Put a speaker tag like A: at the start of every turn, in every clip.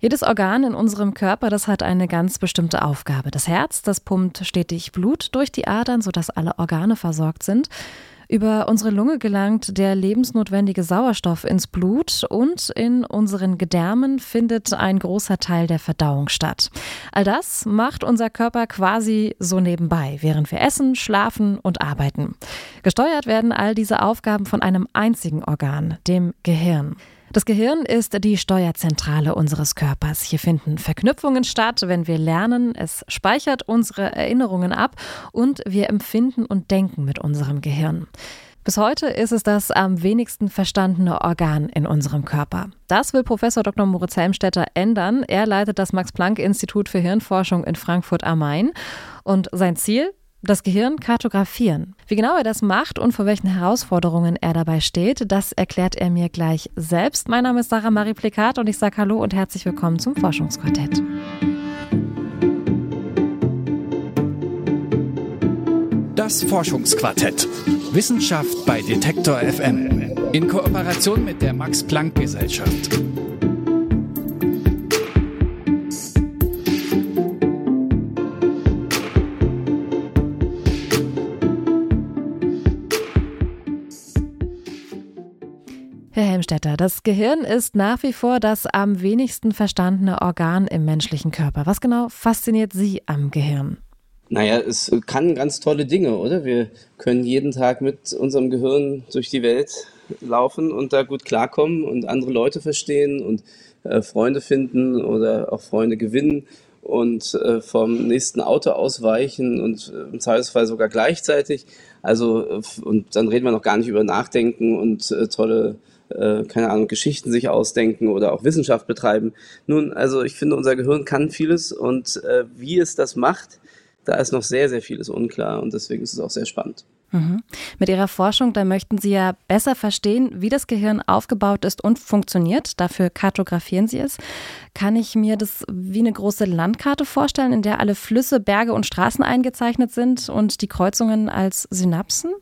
A: Jedes Organ in unserem Körper, das hat eine ganz bestimmte Aufgabe. Das Herz, das pumpt stetig Blut durch die Adern, sodass alle Organe versorgt sind. Über unsere Lunge gelangt der lebensnotwendige Sauerstoff ins Blut und in unseren Gedärmen findet ein großer Teil der Verdauung statt. All das macht unser Körper quasi so nebenbei, während wir essen, schlafen und arbeiten. Gesteuert werden all diese Aufgaben von einem einzigen Organ, dem Gehirn. Das Gehirn ist die Steuerzentrale unseres Körpers. Hier finden Verknüpfungen statt, wenn wir lernen. Es speichert unsere Erinnerungen ab und wir empfinden und denken mit unserem Gehirn. Bis heute ist es das am wenigsten verstandene Organ in unserem Körper. Das will Professor Dr. Moritz Helmstetter ändern. Er leitet das Max-Planck-Institut für Hirnforschung in Frankfurt am Main. Und sein Ziel? Das Gehirn kartografieren. Wie genau er das macht und vor welchen Herausforderungen er dabei steht, das erklärt er mir gleich selbst. Mein Name ist Sarah Marie Plikat und ich sage Hallo und herzlich willkommen zum Forschungsquartett.
B: Das Forschungsquartett. Wissenschaft bei Detektor FM. In Kooperation mit der Max Planck Gesellschaft.
A: Helmstetter, das Gehirn ist nach wie vor das am wenigsten verstandene Organ im menschlichen Körper. Was genau fasziniert Sie am Gehirn?
C: Naja, es kann ganz tolle Dinge, oder? Wir können jeden Tag mit unserem Gehirn durch die Welt laufen und da gut klarkommen und andere Leute verstehen und äh, Freunde finden oder auch Freunde gewinnen und äh, vom nächsten Auto ausweichen und äh, im Zweifelsfall sogar gleichzeitig. Also, äh, und dann reden wir noch gar nicht über Nachdenken und äh, tolle äh, keine Ahnung, Geschichten sich ausdenken oder auch Wissenschaft betreiben. Nun, also ich finde, unser Gehirn kann vieles und äh, wie es das macht, da ist noch sehr, sehr vieles unklar und deswegen ist es auch sehr spannend.
A: Mhm. Mit Ihrer Forschung, da möchten Sie ja besser verstehen, wie das Gehirn aufgebaut ist und funktioniert. Dafür kartografieren Sie es. Kann ich mir das wie eine große Landkarte vorstellen, in der alle Flüsse, Berge und Straßen eingezeichnet sind und die Kreuzungen als Synapsen?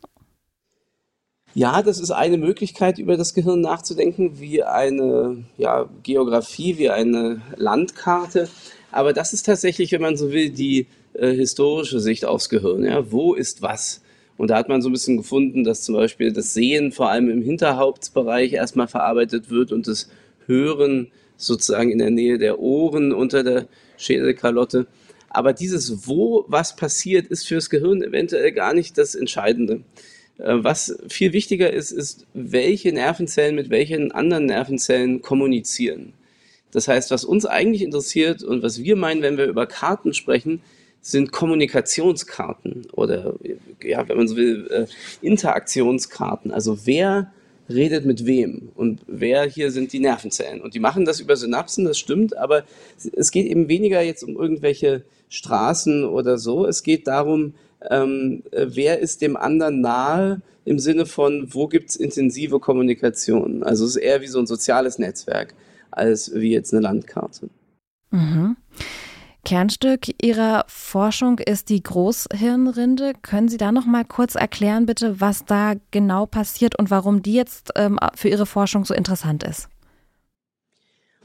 C: Ja, das ist eine Möglichkeit, über das Gehirn nachzudenken, wie eine ja, Geografie, wie eine Landkarte. Aber das ist tatsächlich, wenn man so will, die äh, historische Sicht aufs Gehirn. Ja? Wo ist was? Und da hat man so ein bisschen gefunden, dass zum Beispiel das Sehen vor allem im Hinterhauptsbereich erstmal verarbeitet wird und das Hören sozusagen in der Nähe der Ohren unter der Schädelkalotte. Aber dieses Wo was passiert, ist fürs Gehirn eventuell gar nicht das Entscheidende. Äh, was viel wichtiger ist, ist, welche Nervenzellen mit welchen anderen Nervenzellen kommunizieren. Das heißt, was uns eigentlich interessiert und was wir meinen, wenn wir über Karten sprechen, sind Kommunikationskarten oder, ja, wenn man so will, äh, Interaktionskarten. Also wer redet mit wem und wer hier sind die Nervenzellen. Und die machen das über Synapsen, das stimmt, aber es geht eben weniger jetzt um irgendwelche Straßen oder so. Es geht darum, ähm, äh, wer ist dem anderen nahe im Sinne von, wo gibt es intensive Kommunikation. Also es ist eher wie so ein soziales Netzwerk als wie jetzt eine Landkarte.
A: Mhm. Kernstück Ihrer Forschung ist die Großhirnrinde. Können Sie da noch mal kurz erklären, bitte, was da genau passiert und warum die jetzt ähm, für Ihre Forschung so interessant ist?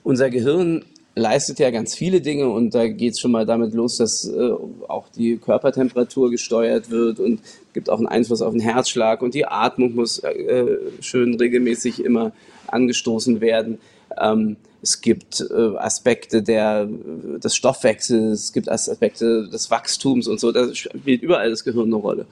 C: Unser Gehirn leistet ja ganz viele Dinge und da geht es schon mal damit los, dass äh, auch die Körpertemperatur gesteuert wird und gibt auch einen Einfluss auf den Herzschlag und die Atmung muss äh, schön regelmäßig immer angestoßen werden. Ähm, es gibt äh, Aspekte der, des Stoffwechsels, es gibt Aspekte des Wachstums und so, da spielt überall das Gehirn eine Rolle.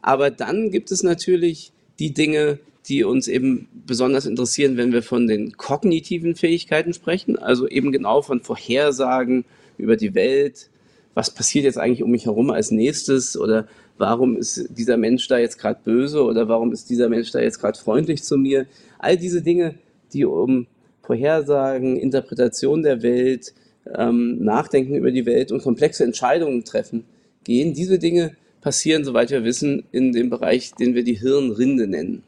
C: Aber dann gibt es natürlich die Dinge, die uns eben besonders interessieren, wenn wir von den kognitiven Fähigkeiten sprechen, also eben genau von Vorhersagen über die Welt, was passiert jetzt eigentlich um mich herum als nächstes oder warum ist dieser Mensch da jetzt gerade böse oder warum ist dieser Mensch da jetzt gerade freundlich zu mir. All diese Dinge, die um Vorhersagen, Interpretation der Welt, ähm, Nachdenken über die Welt und komplexe Entscheidungen treffen gehen, diese Dinge passieren, soweit wir wissen, in dem Bereich, den wir die Hirnrinde nennen.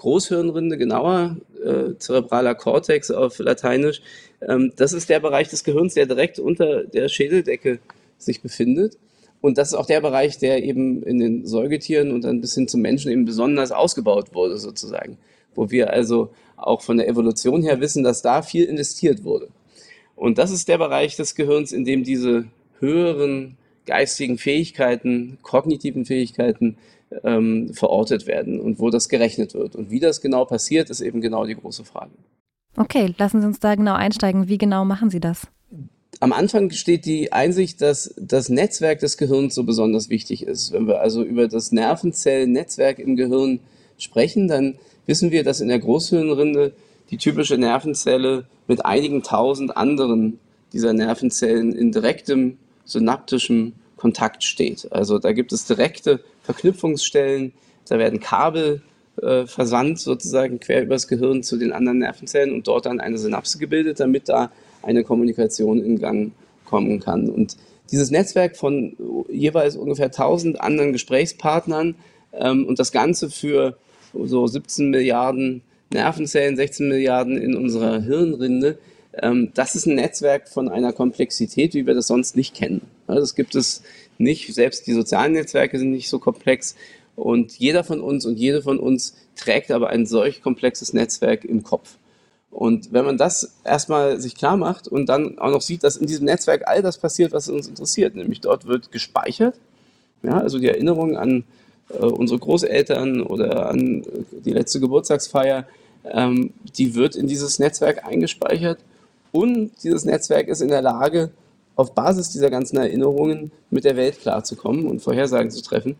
C: Großhirnrinde genauer, äh, zerebraler Cortex auf Lateinisch. Ähm, das ist der Bereich des Gehirns, der direkt unter der Schädeldecke sich befindet. Und das ist auch der Bereich, der eben in den Säugetieren und dann bis hin zum Menschen eben besonders ausgebaut wurde, sozusagen. Wo wir also auch von der Evolution her wissen, dass da viel investiert wurde. Und das ist der Bereich des Gehirns, in dem diese höheren geistigen Fähigkeiten, kognitiven Fähigkeiten ähm, verortet werden und wo das gerechnet wird. Und wie das genau passiert, ist eben genau die große Frage.
A: Okay, lassen Sie uns da genau einsteigen. Wie genau machen Sie das?
C: Am Anfang steht die Einsicht, dass das Netzwerk des Gehirns so besonders wichtig ist. Wenn wir also über das Nervenzellennetzwerk im Gehirn sprechen, dann wissen wir, dass in der Großhirnrinde die typische Nervenzelle mit einigen tausend anderen dieser Nervenzellen in direktem synaptischem Kontakt steht. Also da gibt es direkte Verknüpfungsstellen, da werden Kabel äh, versandt sozusagen quer übers Gehirn zu den anderen Nervenzellen und dort dann eine Synapse gebildet, damit da eine Kommunikation in Gang kommen kann. Und dieses Netzwerk von jeweils ungefähr 1000 anderen Gesprächspartnern ähm, und das Ganze für so 17 Milliarden Nervenzellen, 16 Milliarden in unserer Hirnrinde, das ist ein Netzwerk von einer Komplexität, wie wir das sonst nicht kennen. das gibt es nicht. Selbst die sozialen Netzwerke sind nicht so komplex. Und jeder von uns und jede von uns trägt aber ein solch komplexes Netzwerk im Kopf. Und wenn man das erstmal sich klar macht und dann auch noch sieht, dass in diesem Netzwerk all das passiert, was uns interessiert, nämlich dort wird gespeichert, ja, also die Erinnerung an äh, unsere Großeltern oder an die letzte Geburtstagsfeier, ähm, die wird in dieses Netzwerk eingespeichert und dieses Netzwerk ist in der Lage, auf Basis dieser ganzen Erinnerungen mit der Welt klarzukommen und Vorhersagen zu treffen.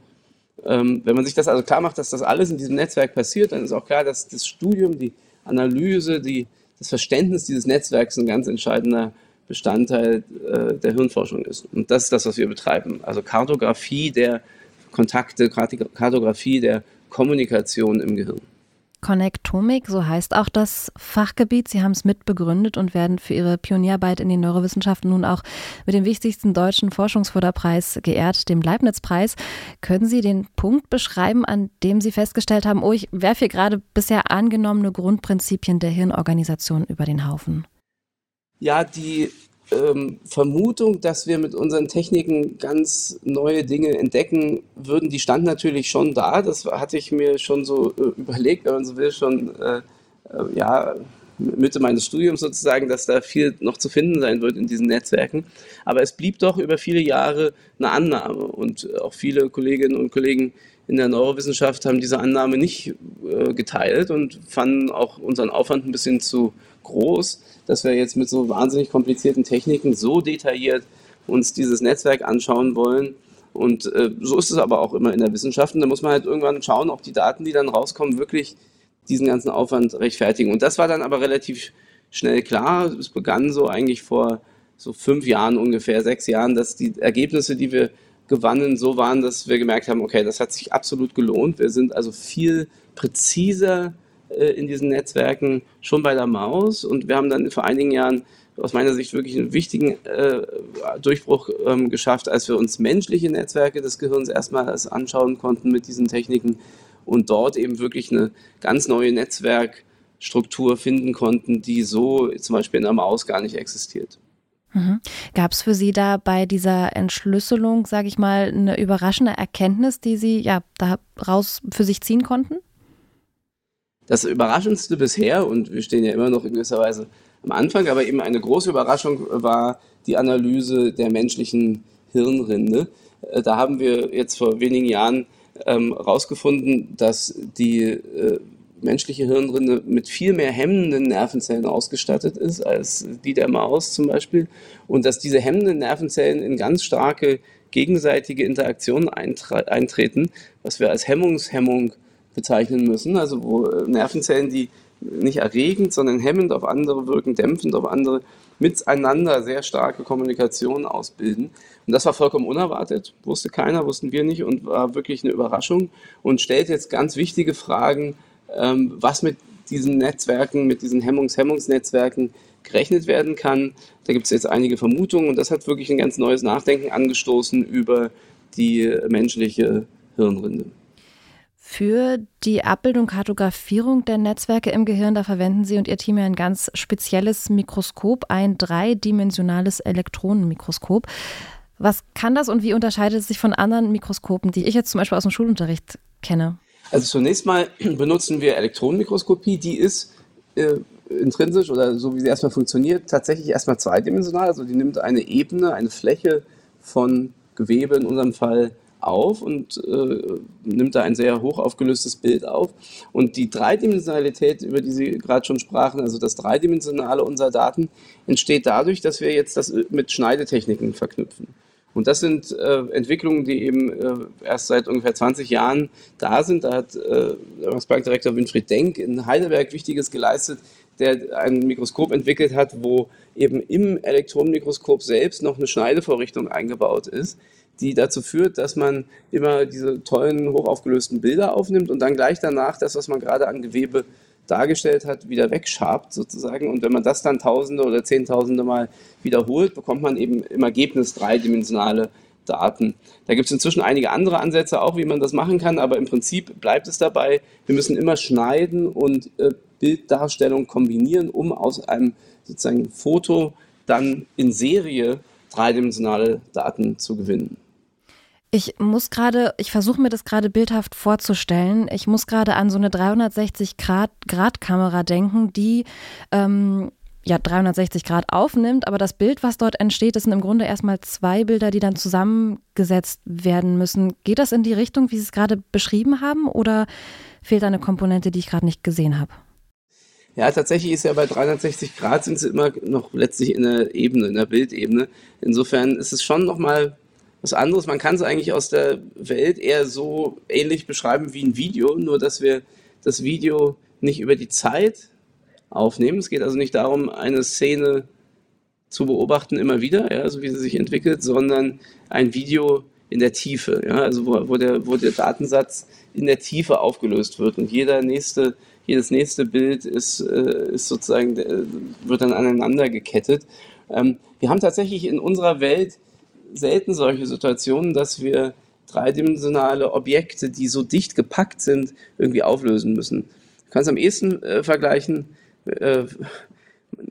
C: Ähm, wenn man sich das also klar macht, dass das alles in diesem Netzwerk passiert, dann ist auch klar, dass das Studium, die Analyse, die, das Verständnis dieses Netzwerks ein ganz entscheidender Bestandteil äh, der Hirnforschung ist. Und das ist das, was wir betreiben. Also Kartografie der Kontakte, Kartografie der Kommunikation im Gehirn.
A: Connectomic, so heißt auch das Fachgebiet. Sie haben es mitbegründet und werden für Ihre Pionierarbeit in den Neurowissenschaften nun auch mit dem wichtigsten deutschen Forschungsförderpreis geehrt, dem Leibniz-Preis. Können Sie den Punkt beschreiben, an dem Sie festgestellt haben, oh, ich werfe hier gerade bisher angenommene Grundprinzipien der Hirnorganisation über den Haufen?
C: Ja, die ähm, Vermutung, dass wir mit unseren Techniken ganz neue Dinge entdecken würden, die stand natürlich schon da. Das hatte ich mir schon so äh, überlegt, wenn man so will, schon äh, äh, ja, Mitte meines Studiums sozusagen, dass da viel noch zu finden sein wird in diesen Netzwerken. Aber es blieb doch über viele Jahre eine Annahme und auch viele Kolleginnen und Kollegen in der Neurowissenschaft haben diese Annahme nicht äh, geteilt und fanden auch unseren Aufwand ein bisschen zu groß dass wir jetzt mit so wahnsinnig komplizierten Techniken so detailliert uns dieses Netzwerk anschauen wollen. Und äh, so ist es aber auch immer in der Wissenschaft. Und da muss man halt irgendwann schauen, ob die Daten, die dann rauskommen, wirklich diesen ganzen Aufwand rechtfertigen. Und das war dann aber relativ schnell klar. Es begann so eigentlich vor so fünf Jahren ungefähr, sechs Jahren, dass die Ergebnisse, die wir gewannen, so waren, dass wir gemerkt haben, okay, das hat sich absolut gelohnt. Wir sind also viel präziser äh, in diesen Netzwerken schon bei der Maus und wir haben dann vor einigen Jahren aus meiner Sicht wirklich einen wichtigen äh, Durchbruch ähm, geschafft, als wir uns menschliche Netzwerke des Gehirns erstmals anschauen konnten mit diesen Techniken und dort eben wirklich eine ganz neue Netzwerkstruktur finden konnten, die so zum Beispiel in der Maus gar nicht existiert.
A: Mhm. Gab es für Sie da bei dieser Entschlüsselung, sage ich mal, eine überraschende Erkenntnis, die Sie ja daraus für sich ziehen konnten?
C: Das Überraschendste bisher, und wir stehen ja immer noch in gewisser Weise am Anfang, aber eben eine große Überraschung war die Analyse der menschlichen Hirnrinde. Äh, da haben wir jetzt vor wenigen Jahren herausgefunden, ähm, dass die äh, menschliche Hirnrinde mit viel mehr hemmenden Nervenzellen ausgestattet ist als die der Maus zum Beispiel und dass diese hemmenden Nervenzellen in ganz starke gegenseitige Interaktionen eintreten, was wir als Hemmungshemmung bezeichnen müssen, also wo äh, Nervenzellen, die nicht erregend, sondern hemmend auf andere wirken, dämpfend auf andere, miteinander sehr starke Kommunikation ausbilden. Und das war vollkommen unerwartet, wusste keiner, wussten wir nicht und war wirklich eine Überraschung und stellt jetzt ganz wichtige Fragen, ähm, was mit diesen Netzwerken, mit diesen Hemmungs-Hemmungsnetzwerken gerechnet werden kann. Da gibt es jetzt einige Vermutungen und das hat wirklich ein ganz neues Nachdenken angestoßen über die menschliche Hirnrinde.
A: Für die Abbildung, Kartografierung der Netzwerke im Gehirn, da verwenden Sie und Ihr Team ja ein ganz spezielles Mikroskop, ein dreidimensionales Elektronenmikroskop. Was kann das und wie unterscheidet es sich von anderen Mikroskopen, die ich jetzt zum Beispiel aus dem Schulunterricht kenne?
C: Also zunächst mal benutzen wir Elektronenmikroskopie, die ist äh, intrinsisch oder so wie sie erstmal funktioniert, tatsächlich erstmal zweidimensional. Also die nimmt eine Ebene, eine Fläche von Gewebe in unserem Fall auf und äh, nimmt da ein sehr hoch aufgelöstes Bild auf. Und die Dreidimensionalität, über die Sie gerade schon sprachen, also das Dreidimensionale unserer Daten, entsteht dadurch, dass wir jetzt das mit Schneidetechniken verknüpfen. Und das sind äh, Entwicklungen, die eben äh, erst seit ungefähr 20 Jahren da sind. Da hat äh, der Max-Planck-Direktor Winfried Denk in Heidelberg Wichtiges geleistet, der ein Mikroskop entwickelt hat, wo eben im Elektronenmikroskop selbst noch eine Schneidevorrichtung eingebaut ist, die dazu führt, dass man immer diese tollen, hochaufgelösten Bilder aufnimmt und dann gleich danach das, was man gerade an Gewebe dargestellt hat, wieder wegschabt sozusagen. Und wenn man das dann Tausende oder Zehntausende Mal wiederholt, bekommt man eben im Ergebnis dreidimensionale Daten. Da gibt es inzwischen einige andere Ansätze auch, wie man das machen kann, aber im Prinzip bleibt es dabei, wir müssen immer schneiden und äh, Bilddarstellung kombinieren, um aus einem sozusagen Foto dann in Serie dreidimensionale Daten zu gewinnen.
A: Ich muss gerade, ich versuche mir das gerade bildhaft vorzustellen. Ich muss gerade an so eine 360-Grad-Kamera denken, die ähm, ja 360 Grad aufnimmt, aber das Bild, was dort entsteht, das sind im Grunde erstmal zwei Bilder, die dann zusammengesetzt werden müssen. Geht das in die Richtung, wie Sie es gerade beschrieben haben, oder fehlt da eine Komponente, die ich gerade nicht gesehen habe?
C: Ja, tatsächlich ist ja bei 360 Grad sind sie immer noch letztlich in der Ebene, in der Bildebene. Insofern ist es schon nochmal was anderes. Man kann es eigentlich aus der Welt eher so ähnlich beschreiben wie ein Video, nur dass wir das Video nicht über die Zeit aufnehmen. Es geht also nicht darum, eine Szene zu beobachten immer wieder, ja, so wie sie sich entwickelt, sondern ein Video in der Tiefe, ja, also wo, wo, der, wo der Datensatz in der Tiefe aufgelöst wird und jeder nächste, jedes nächste Bild ist, äh, ist sozusagen, wird dann aneinander gekettet. Ähm, wir haben tatsächlich in unserer Welt selten solche Situationen, dass wir dreidimensionale Objekte, die so dicht gepackt sind, irgendwie auflösen müssen. Ich kann es am ehesten äh, vergleichen, äh,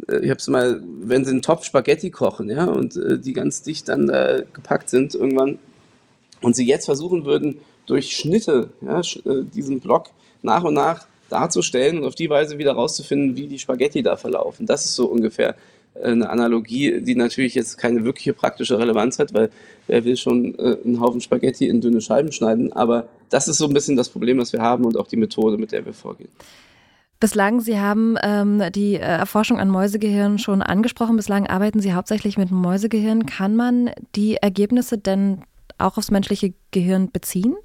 C: ich habe es mal, wenn Sie einen Topf Spaghetti kochen, ja, und äh, die ganz dicht dann da gepackt sind irgendwann, und Sie jetzt versuchen würden, durch Schnitte ja, äh, diesen Block nach und nach darzustellen und auf die Weise wieder rauszufinden, wie die Spaghetti da verlaufen. Das ist so ungefähr eine Analogie, die natürlich jetzt keine wirkliche praktische Relevanz hat, weil wer will schon äh, einen Haufen Spaghetti in dünne Scheiben schneiden. Aber das ist so ein bisschen das Problem, was wir haben und auch die Methode, mit der wir vorgehen.
A: Bislang, Sie haben ähm, die äh, Erforschung an Mäusegehirn schon angesprochen. Bislang arbeiten Sie hauptsächlich mit Mäusegehirn. Kann man die Ergebnisse denn auch aufs menschliche Gehirn beziehen?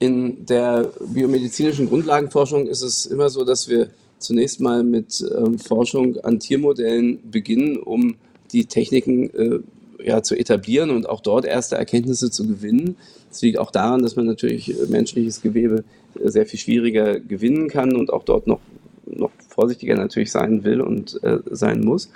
C: In der biomedizinischen Grundlagenforschung ist es immer so, dass wir zunächst mal mit ähm, Forschung an Tiermodellen beginnen, um die Techniken äh, ja, zu etablieren und auch dort erste Erkenntnisse zu gewinnen. Das liegt auch daran, dass man natürlich äh, menschliches Gewebe äh, sehr viel schwieriger gewinnen kann und auch dort noch, noch vorsichtiger natürlich sein will und äh, sein muss.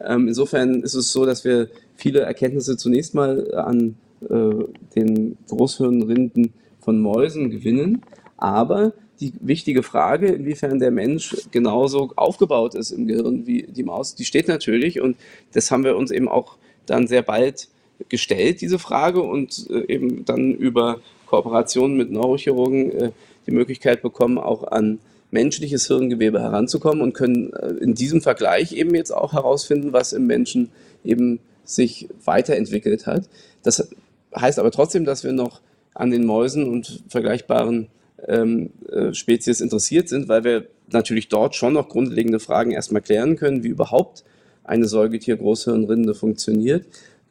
C: Ähm, insofern ist es so, dass wir viele Erkenntnisse zunächst mal an äh, den Großhirnrinden von Mäusen gewinnen, aber die wichtige Frage, inwiefern der Mensch genauso aufgebaut ist im Gehirn wie die Maus, die steht natürlich und das haben wir uns eben auch dann sehr bald gestellt, diese Frage und äh, eben dann über Kooperationen mit Neurochirurgen äh, die Möglichkeit bekommen, auch an menschliches Hirngewebe heranzukommen und können äh, in diesem Vergleich eben jetzt auch herausfinden, was im Menschen eben sich weiterentwickelt hat. Das heißt aber trotzdem, dass wir noch an den Mäusen und vergleichbaren ähm, äh, Spezies interessiert sind, weil wir natürlich dort schon noch grundlegende Fragen erstmal klären können, wie überhaupt eine Säugetier-Großhirnrinde funktioniert.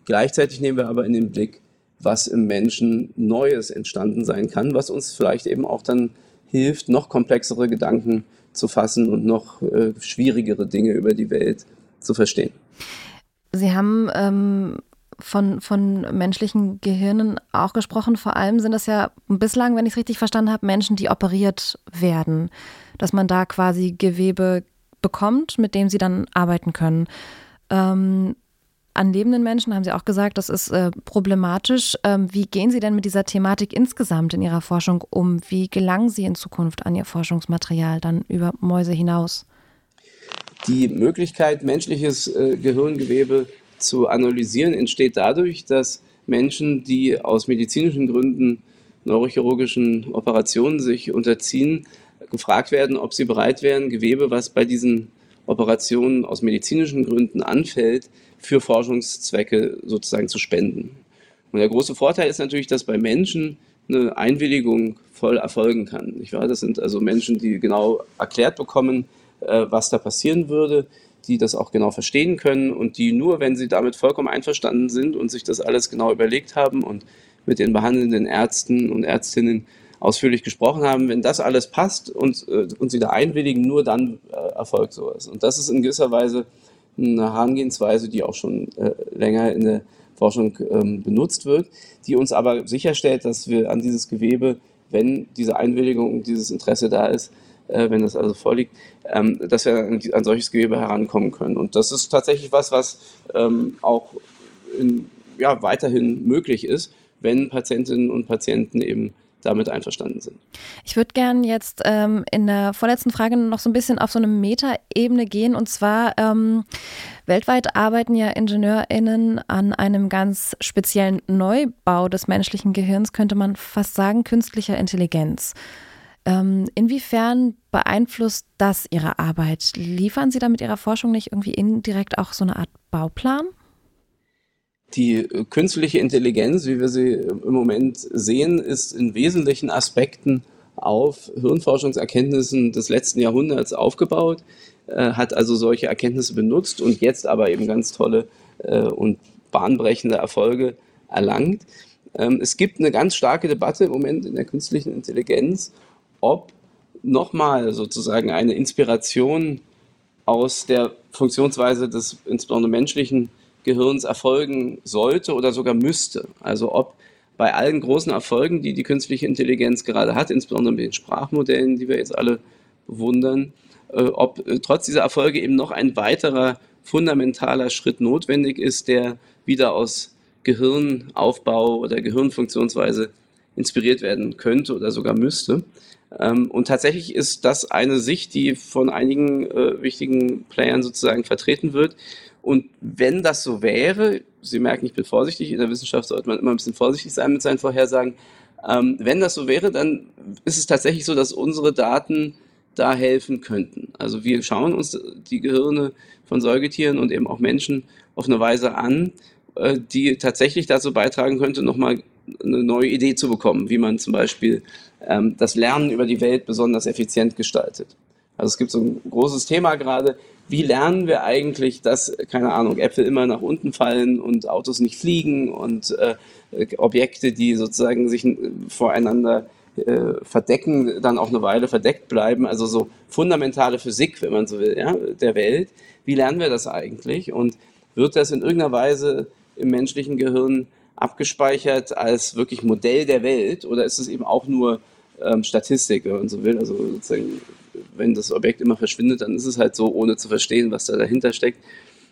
C: Gleichzeitig nehmen wir aber in den Blick, was im Menschen Neues entstanden sein kann, was uns vielleicht eben auch dann hilft, noch komplexere Gedanken zu fassen und noch äh, schwierigere Dinge über die Welt zu verstehen.
A: Sie haben ähm, von, von menschlichen Gehirnen auch gesprochen. Vor allem sind das ja bislang, wenn ich es richtig verstanden habe, Menschen, die operiert werden. Dass man da quasi Gewebe bekommt, mit dem sie dann arbeiten können. Ähm, an lebenden Menschen haben Sie auch gesagt, das ist äh, problematisch. Ähm, wie gehen Sie denn mit dieser Thematik insgesamt in Ihrer Forschung um? Wie gelangen Sie in Zukunft an Ihr Forschungsmaterial dann über Mäuse hinaus?
C: Die Möglichkeit, menschliches äh, Gehirngewebe zu analysieren, entsteht dadurch, dass Menschen, die aus medizinischen Gründen neurochirurgischen Operationen sich unterziehen, gefragt werden, ob sie bereit wären, Gewebe, was bei diesen Operationen aus medizinischen Gründen anfällt, für Forschungszwecke sozusagen zu spenden. Und der große Vorteil ist natürlich, dass bei Menschen eine Einwilligung voll erfolgen kann. Nicht wahr? Das sind also Menschen, die genau erklärt bekommen, äh, was da passieren würde, die das auch genau verstehen können und die nur, wenn sie damit vollkommen einverstanden sind und sich das alles genau überlegt haben und mit den behandelnden Ärzten und Ärztinnen ausführlich gesprochen haben, wenn das alles passt und, äh, und sie da einwilligen, nur dann äh, erfolgt sowas. Und das ist in gewisser Weise eine Herangehensweise, die auch schon äh, länger in der Forschung ähm, benutzt wird, die uns aber sicherstellt, dass wir an dieses Gewebe, wenn diese Einwilligung und dieses Interesse da ist, äh, wenn das also vorliegt, ähm, dass wir an, an, solches Gewebe herankommen können. Und das ist tatsächlich was, was ähm, auch in, ja, weiterhin möglich ist, wenn Patientinnen und Patienten eben damit einverstanden sind.
A: Ich würde gerne jetzt ähm, in der vorletzten Frage noch so ein bisschen auf so eine Metaebene gehen. Und zwar ähm, weltweit arbeiten ja IngenieurInnen an einem ganz speziellen Neubau des menschlichen Gehirns, könnte man fast sagen, künstlicher Intelligenz. Ähm, inwiefern beeinflusst das Ihre Arbeit? Liefern Sie da mit Ihrer Forschung nicht irgendwie indirekt auch so eine Art Bauplan?
C: Die äh, künstliche Intelligenz, wie wir sie im Moment sehen, ist in wesentlichen Aspekten auf Hirnforschungserkenntnissen des letzten Jahrhunderts aufgebaut, äh, hat also solche Erkenntnisse benutzt und jetzt aber eben ganz tolle äh, und bahnbrechende Erfolge erlangt. Ähm, es gibt eine ganz starke Debatte im Moment in der künstlichen Intelligenz, ob nochmal sozusagen eine Inspiration aus der Funktionsweise des insbesondere menschlichen Gehirns erfolgen sollte oder sogar müsste. Also ob bei allen großen Erfolgen, die die künstliche Intelligenz gerade hat, insbesondere mit den Sprachmodellen, die wir jetzt alle bewundern, äh, ob äh, trotz dieser Erfolge eben noch ein weiterer fundamentaler Schritt notwendig ist, der wieder aus Gehirnaufbau oder Gehirnfunktionsweise inspiriert werden könnte oder sogar müsste. Ähm, und tatsächlich ist das eine Sicht, die von einigen äh, wichtigen Playern sozusagen vertreten wird. Und wenn das so wäre, Sie merken, ich bin vorsichtig, in der Wissenschaft sollte man immer ein bisschen vorsichtig sein mit seinen Vorhersagen. Ähm, wenn das so wäre, dann ist es tatsächlich so, dass unsere Daten da helfen könnten. Also wir schauen uns die Gehirne von Säugetieren und eben auch Menschen auf eine Weise an, äh, die tatsächlich dazu beitragen könnte, nochmal eine neue Idee zu bekommen, wie man zum Beispiel ähm, das Lernen über die Welt besonders effizient gestaltet. Also es gibt so ein großes Thema gerade, wie lernen wir eigentlich, dass, keine Ahnung, Äpfel immer nach unten fallen und Autos nicht fliegen und äh, Objekte, die sozusagen sich äh, voreinander äh, verdecken, dann auch eine Weile verdeckt bleiben. Also so fundamentale Physik, wenn man so will, ja, der Welt. Wie lernen wir das eigentlich? Und wird das in irgendeiner Weise im menschlichen Gehirn abgespeichert als wirklich Modell der Welt oder ist es eben auch nur ähm, Statistik, wenn man so will? Also sozusagen wenn das Objekt immer verschwindet, dann ist es halt so, ohne zu verstehen, was da dahinter steckt.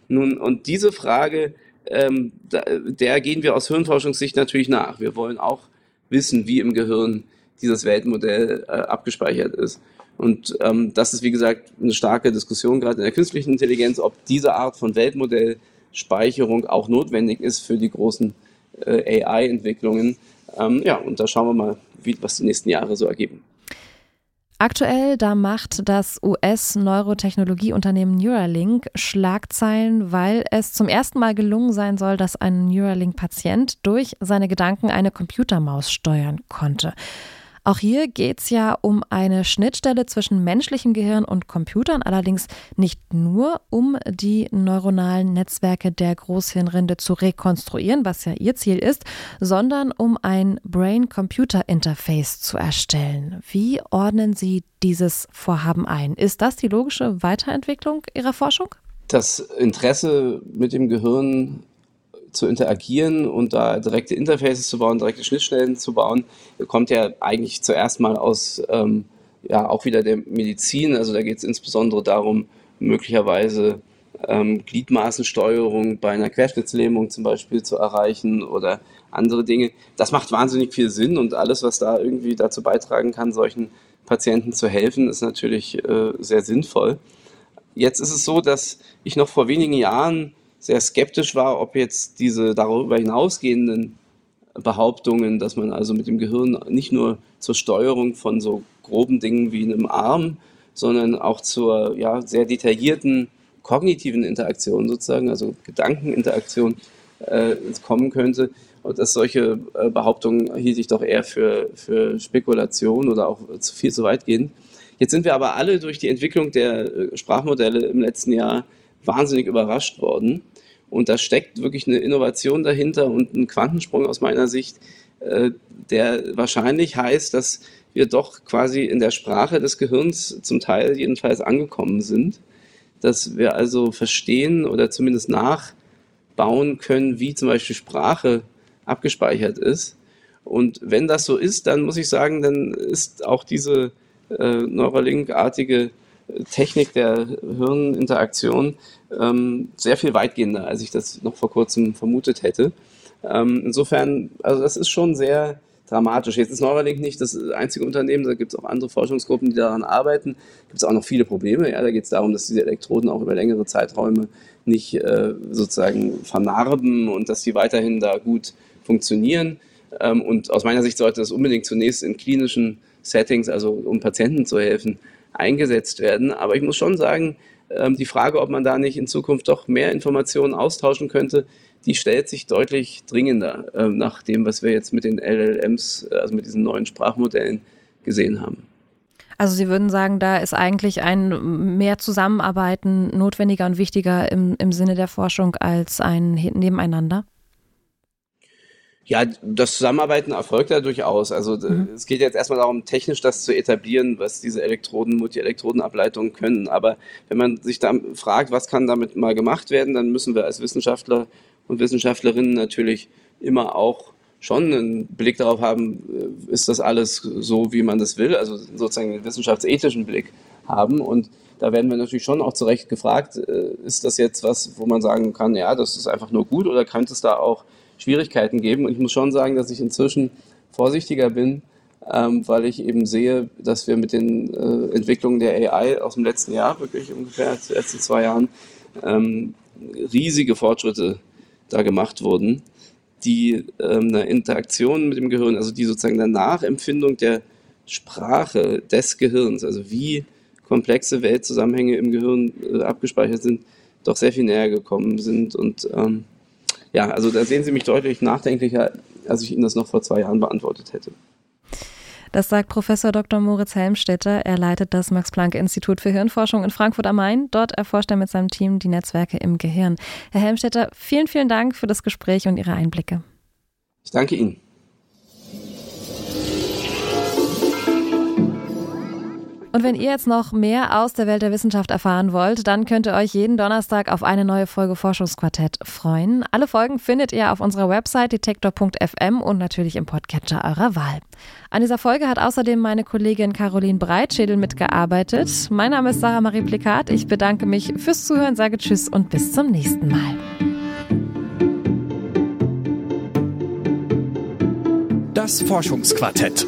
C: Nun, und diese Frage, ähm, da, der gehen wir aus Hirnforschungssicht natürlich nach. Wir wollen auch wissen, wie im Gehirn dieses Weltmodell äh, abgespeichert ist. Und ähm, das ist, wie gesagt, eine starke Diskussion gerade in der künstlichen Intelligenz, ob diese Art von Weltmodellspeicherung auch notwendig ist für die großen äh, AI-Entwicklungen. Ähm, ja, und da schauen wir mal, wie, was die nächsten Jahre so ergeben.
A: Aktuell, da macht das US-Neurotechnologieunternehmen Neuralink Schlagzeilen, weil es zum ersten Mal gelungen sein soll, dass ein Neuralink-Patient durch seine Gedanken eine Computermaus steuern konnte. Auch hier geht es ja um eine Schnittstelle zwischen menschlichem Gehirn und Computern, allerdings nicht nur um die neuronalen Netzwerke der Großhirnrinde zu rekonstruieren, was ja ihr Ziel ist, sondern um ein Brain-Computer-Interface zu erstellen. Wie ordnen Sie dieses Vorhaben ein? Ist das die logische Weiterentwicklung Ihrer Forschung?
C: Das Interesse mit dem Gehirn zu interagieren und da direkte Interfaces zu bauen, direkte Schnittstellen zu bauen, kommt ja eigentlich zuerst mal aus ähm, ja auch wieder der Medizin. Also da geht es insbesondere darum, möglicherweise ähm, Gliedmaßensteuerung bei einer Querschnittslähmung zum Beispiel zu erreichen oder andere Dinge. Das macht wahnsinnig viel Sinn und alles, was da irgendwie dazu beitragen kann, solchen Patienten zu helfen, ist natürlich äh, sehr sinnvoll. Jetzt ist es so, dass ich noch vor wenigen Jahren sehr skeptisch war, ob jetzt diese darüber hinausgehenden Behauptungen, dass man also mit dem Gehirn nicht nur zur Steuerung von so groben Dingen wie einem Arm, sondern auch zur ja, sehr detaillierten kognitiven Interaktion sozusagen, also Gedankeninteraktion äh, kommen könnte. Und dass solche äh, Behauptungen hielt ich doch eher für, für Spekulation oder auch viel zu weit gehen. Jetzt sind wir aber alle durch die Entwicklung der äh, Sprachmodelle im letzten Jahr wahnsinnig überrascht worden. Und da steckt wirklich eine Innovation dahinter und ein Quantensprung aus meiner Sicht, äh, der wahrscheinlich heißt, dass wir doch quasi in der Sprache des Gehirns zum Teil jedenfalls angekommen sind, dass wir also verstehen oder zumindest nachbauen können, wie zum Beispiel Sprache abgespeichert ist. Und wenn das so ist, dann muss ich sagen, dann ist auch diese äh, Neuralink-artige Technik der Hirninteraktion ähm, sehr viel weitgehender, als ich das noch vor kurzem vermutet hätte. Ähm, insofern, also das ist schon sehr dramatisch. Jetzt ist Neuralink nicht das einzige Unternehmen, da gibt es auch andere Forschungsgruppen, die daran arbeiten. Gibt es auch noch viele Probleme. Ja, da geht es darum, dass diese Elektroden auch über längere Zeiträume nicht äh, sozusagen vernarben und dass die weiterhin da gut funktionieren. Ähm, und aus meiner Sicht sollte das unbedingt zunächst in klinischen Settings, also um Patienten zu helfen, eingesetzt werden. Aber ich muss schon sagen, ähm, die Frage, ob man da nicht in Zukunft doch mehr Informationen austauschen könnte, die stellt sich deutlich dringender ähm, nach dem, was wir jetzt mit den LLMs, also mit diesen neuen Sprachmodellen gesehen haben.
A: Also Sie würden sagen, da ist eigentlich ein mehr Zusammenarbeiten notwendiger und wichtiger im, im Sinne der Forschung als ein Nebeneinander?
C: Ja, das Zusammenarbeiten erfolgt ja durchaus. Also mhm. es geht jetzt erstmal darum, technisch das zu etablieren, was diese Elektroden, Multielektrodenableitungen können. Aber wenn man sich da fragt, was kann damit mal gemacht werden, dann müssen wir als Wissenschaftler und Wissenschaftlerinnen natürlich immer auch schon einen Blick darauf haben, äh, ist das alles so, wie man das will, also sozusagen einen wissenschaftsethischen Blick haben. Und da werden wir natürlich schon auch zu Recht gefragt, äh, ist das jetzt was, wo man sagen kann, ja, das ist einfach nur gut oder könnte es da auch Schwierigkeiten geben. Und ich muss schon sagen, dass ich inzwischen vorsichtiger bin, ähm, weil ich eben sehe, dass wir mit den äh, Entwicklungen der AI aus dem letzten Jahr, wirklich ungefähr den letzten zwei Jahren, ähm, riesige Fortschritte da gemacht wurden, die ähm, eine Interaktion mit dem Gehirn, also die sozusagen eine Nachempfindung der Sprache des Gehirns, also wie komplexe Weltzusammenhänge im Gehirn äh, abgespeichert sind, doch sehr viel näher gekommen sind und ähm, ja, also da sehen Sie mich deutlich nachdenklicher, als ich Ihnen das noch vor zwei Jahren beantwortet hätte.
A: Das sagt Professor Dr. Moritz Helmstetter. Er leitet das Max-Planck-Institut für Hirnforschung in Frankfurt am Main. Dort erforscht er mit seinem Team die Netzwerke im Gehirn. Herr Helmstetter, vielen, vielen Dank für das Gespräch und Ihre Einblicke.
C: Ich danke Ihnen.
A: Und wenn ihr jetzt noch mehr aus der Welt der Wissenschaft erfahren wollt, dann könnt ihr euch jeden Donnerstag auf eine neue Folge Forschungsquartett freuen. Alle Folgen findet ihr auf unserer Website detektor.fm und natürlich im Podcatcher eurer Wahl. An dieser Folge hat außerdem meine Kollegin Caroline Breitschädel mitgearbeitet. Mein Name ist Sarah Marie Plikat. Ich bedanke mich fürs Zuhören, sage Tschüss und bis zum nächsten Mal.
B: Das Forschungsquartett.